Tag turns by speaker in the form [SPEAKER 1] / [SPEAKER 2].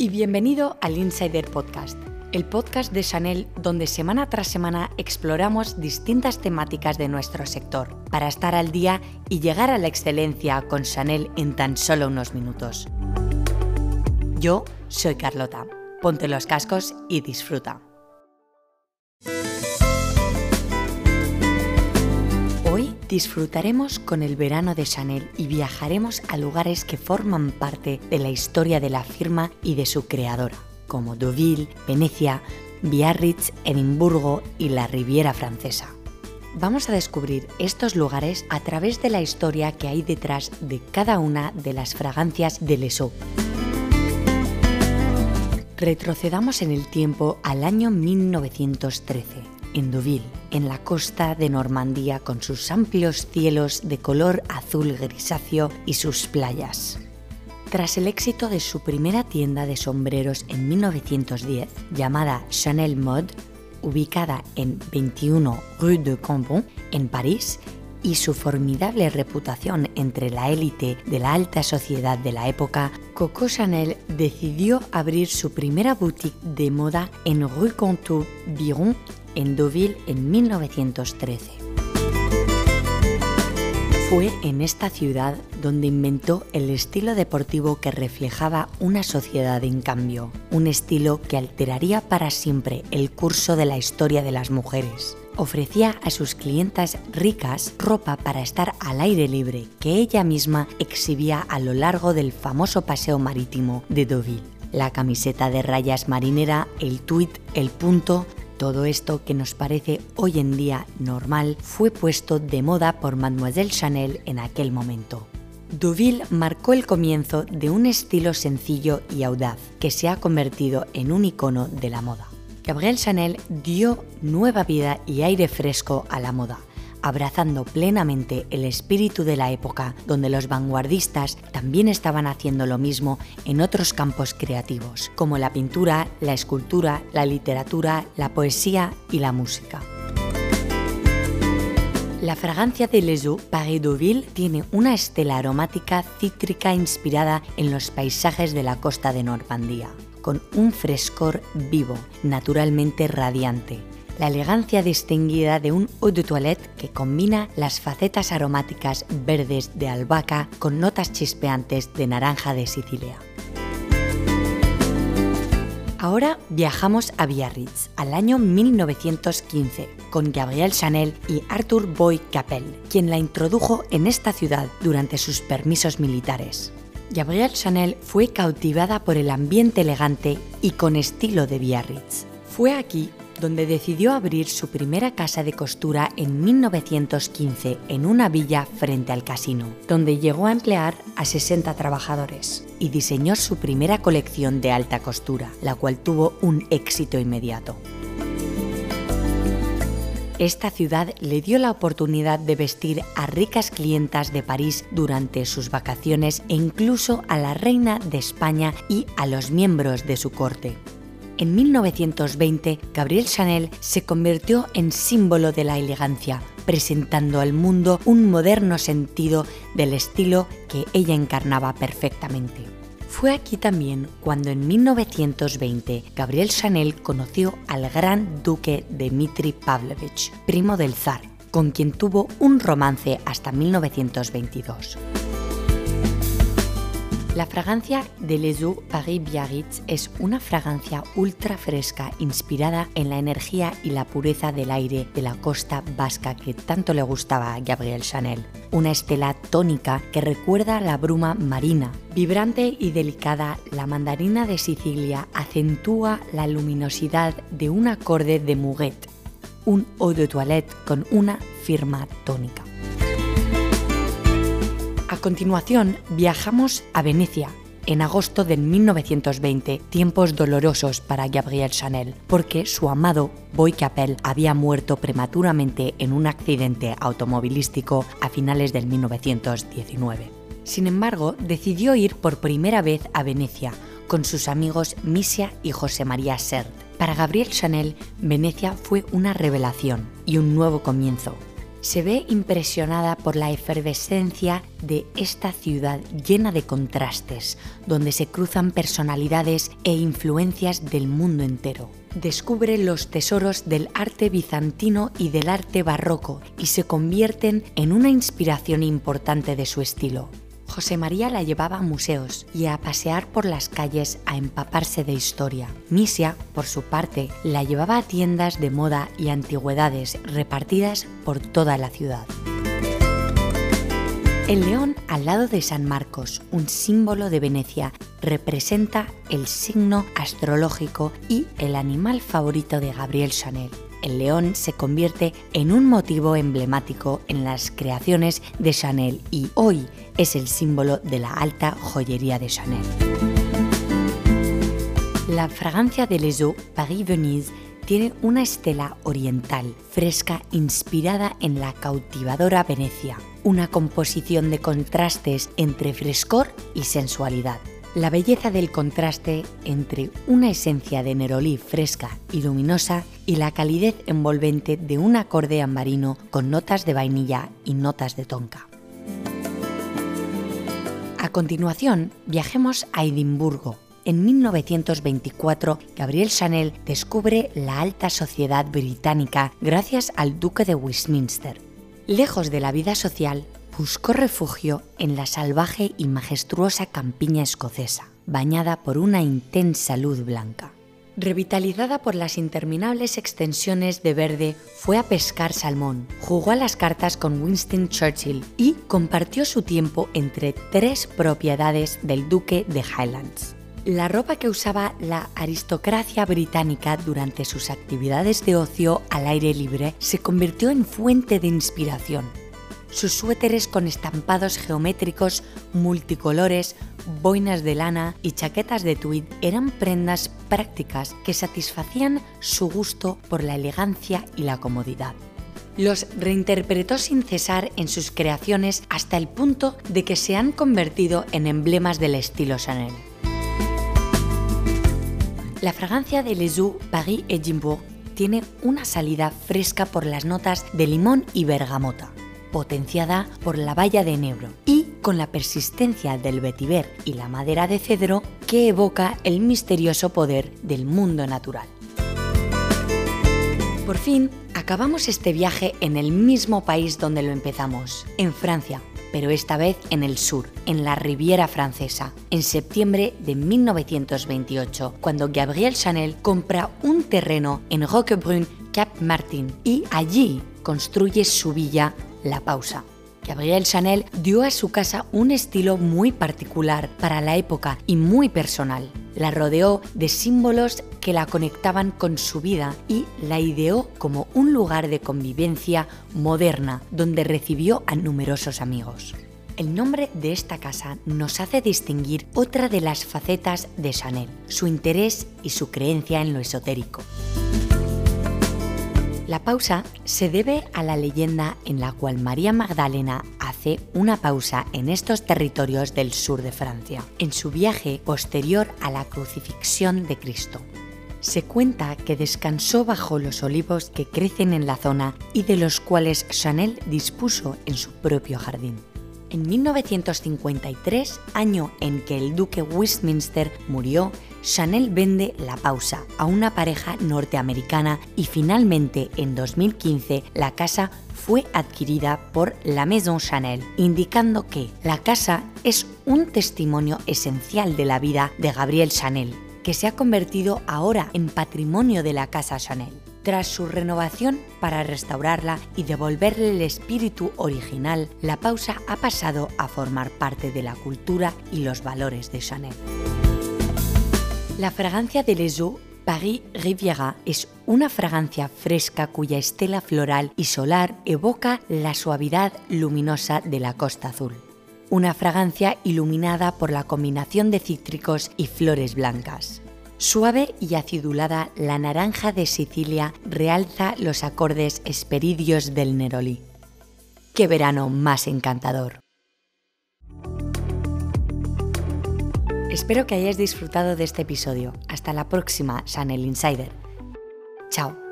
[SPEAKER 1] y bienvenido al Insider Podcast, el podcast de Chanel donde semana tras semana exploramos distintas temáticas de nuestro sector para estar al día y llegar a la excelencia con Chanel en tan solo unos minutos. Yo soy Carlota. Ponte los cascos y disfruta. Disfrutaremos con el verano de Chanel y viajaremos a lugares que forman parte de la historia de la firma y de su creadora, como Deauville, Venecia, Biarritz, Edimburgo y la Riviera Francesa. Vamos a descubrir estos lugares a través de la historia que hay detrás de cada una de las fragancias de Lesot. Retrocedamos en el tiempo al año 1913 en Deauville, en la costa de Normandía con sus amplios cielos de color azul grisáceo y sus playas. Tras el éxito de su primera tienda de sombreros en 1910, llamada Chanel Mode, ubicada en 21 Rue de Cambon, en París, y su formidable reputación entre la élite de la alta sociedad de la época, Coco Chanel decidió abrir su primera boutique de moda en Rue Contour Biron, en Deauville, en 1913. Fue en esta ciudad donde inventó el estilo deportivo que reflejaba una sociedad en cambio, un estilo que alteraría para siempre el curso de la historia de las mujeres ofrecía a sus clientas ricas ropa para estar al aire libre que ella misma exhibía a lo largo del famoso paseo marítimo de Deauville. La camiseta de rayas marinera, el tuit, el punto, todo esto que nos parece hoy en día normal fue puesto de moda por Mademoiselle Chanel en aquel momento. Deauville marcó el comienzo de un estilo sencillo y audaz que se ha convertido en un icono de la moda. Gabriel Chanel dio nueva vida y aire fresco a la moda, abrazando plenamente el espíritu de la época, donde los vanguardistas también estaban haciendo lo mismo en otros campos creativos, como la pintura, la escultura, la literatura, la poesía y la música. La fragancia de Les Eaux Paris Deauville tiene una estela aromática cítrica inspirada en los paisajes de la costa de Normandía con un frescor vivo, naturalmente radiante. La elegancia distinguida de un eau de toilette que combina las facetas aromáticas verdes de albahaca con notas chispeantes de naranja de Sicilia. Ahora viajamos a Biarritz, al año 1915, con Gabriel Chanel y Arthur Boy Capel, quien la introdujo en esta ciudad durante sus permisos militares. Gabrielle Chanel fue cautivada por el ambiente elegante y con estilo de Biarritz. Fue aquí donde decidió abrir su primera casa de costura en 1915 en una villa frente al casino, donde llegó a emplear a 60 trabajadores y diseñó su primera colección de alta costura, la cual tuvo un éxito inmediato. Esta ciudad le dio la oportunidad de vestir a ricas clientas de París durante sus vacaciones e incluso a la reina de España y a los miembros de su corte. En 1920, Gabrielle Chanel se convirtió en símbolo de la elegancia, presentando al mundo un moderno sentido del estilo que ella encarnaba perfectamente. Fue aquí también cuando en 1920 Gabriel Chanel conoció al gran duque Dmitri Pavlovich, primo del zar, con quien tuvo un romance hasta 1922. La fragancia de Les Eaux Paris Biarritz es una fragancia ultra fresca inspirada en la energía y la pureza del aire de la costa vasca que tanto le gustaba a Gabriel Chanel. Una estela tónica que recuerda la bruma marina. Vibrante y delicada, la mandarina de Sicilia acentúa la luminosidad de un acorde de Muguet, un eau de toilette con una firma tónica. A continuación, viajamos a Venecia, en agosto de 1920, tiempos dolorosos para Gabrielle Chanel, porque su amado Boy Capel había muerto prematuramente en un accidente automovilístico a finales del 1919. Sin embargo, decidió ir por primera vez a Venecia con sus amigos Misia y José María Sert. Para Gabrielle Chanel, Venecia fue una revelación y un nuevo comienzo, se ve impresionada por la efervescencia de esta ciudad llena de contrastes, donde se cruzan personalidades e influencias del mundo entero. Descubre los tesoros del arte bizantino y del arte barroco y se convierten en una inspiración importante de su estilo. José María la llevaba a museos y a pasear por las calles a empaparse de historia. Misia, por su parte, la llevaba a tiendas de moda y antigüedades repartidas por toda la ciudad. El león al lado de San Marcos, un símbolo de Venecia, representa el signo astrológico y el animal favorito de Gabriel Chanel el león se convierte en un motivo emblemático en las creaciones de Chanel y hoy es el símbolo de la alta joyería de Chanel. La fragancia de Les Eaux Paris-Venise tiene una estela oriental fresca inspirada en la cautivadora Venecia, una composición de contrastes entre frescor y sensualidad. La belleza del contraste entre una esencia de nerolí fresca y luminosa y la calidez envolvente de un acorde ambarino con notas de vainilla y notas de tonka. A continuación, viajemos a Edimburgo. En 1924, Gabriel Chanel descubre la alta sociedad británica gracias al Duque de Westminster. Lejos de la vida social, buscó refugio en la salvaje y majestuosa campiña escocesa, bañada por una intensa luz blanca. Revitalizada por las interminables extensiones de verde, fue a pescar salmón, jugó a las cartas con Winston Churchill y compartió su tiempo entre tres propiedades del duque de Highlands. La ropa que usaba la aristocracia británica durante sus actividades de ocio al aire libre se convirtió en fuente de inspiración sus suéteres con estampados geométricos multicolores, boinas de lana y chaquetas de tweed eran prendas prácticas que satisfacían su gusto por la elegancia y la comodidad. Los reinterpretó sin cesar en sus creaciones hasta el punto de que se han convertido en emblemas del estilo Chanel. La fragancia de Les Eaux Paris Edimbourg tiene una salida fresca por las notas de limón y bergamota potenciada por la valla de enebro y con la persistencia del vetiver y la madera de cedro que evoca el misterioso poder del mundo natural. Por fin, acabamos este viaje en el mismo país donde lo empezamos, en Francia, pero esta vez en el sur, en la Riviera Francesa, en septiembre de 1928, cuando Gabriel Chanel compra un terreno en Roquebrune, Cap Martin, y allí construye su villa la pausa. Gabriel Chanel dio a su casa un estilo muy particular para la época y muy personal. La rodeó de símbolos que la conectaban con su vida y la ideó como un lugar de convivencia moderna donde recibió a numerosos amigos. El nombre de esta casa nos hace distinguir otra de las facetas de Chanel, su interés y su creencia en lo esotérico. La pausa se debe a la leyenda en la cual María Magdalena hace una pausa en estos territorios del sur de Francia, en su viaje posterior a la crucifixión de Cristo. Se cuenta que descansó bajo los olivos que crecen en la zona y de los cuales Chanel dispuso en su propio jardín. En 1953, año en que el duque Westminster murió, Chanel vende La Pausa a una pareja norteamericana y finalmente en 2015 la casa fue adquirida por la Maison Chanel, indicando que la casa es un testimonio esencial de la vida de Gabriel Chanel, que se ha convertido ahora en patrimonio de la casa Chanel. Tras su renovación para restaurarla y devolverle el espíritu original, la pausa ha pasado a formar parte de la cultura y los valores de Chanel. La fragancia de Les Eaux Paris Riviera es una fragancia fresca cuya estela floral y solar evoca la suavidad luminosa de la costa azul. Una fragancia iluminada por la combinación de cítricos y flores blancas. Suave y acidulada, la naranja de Sicilia realza los acordes esperidios del Neroli. ¡Qué verano más encantador! Espero que hayáis disfrutado de este episodio. Hasta la próxima, Chanel Insider. Chao.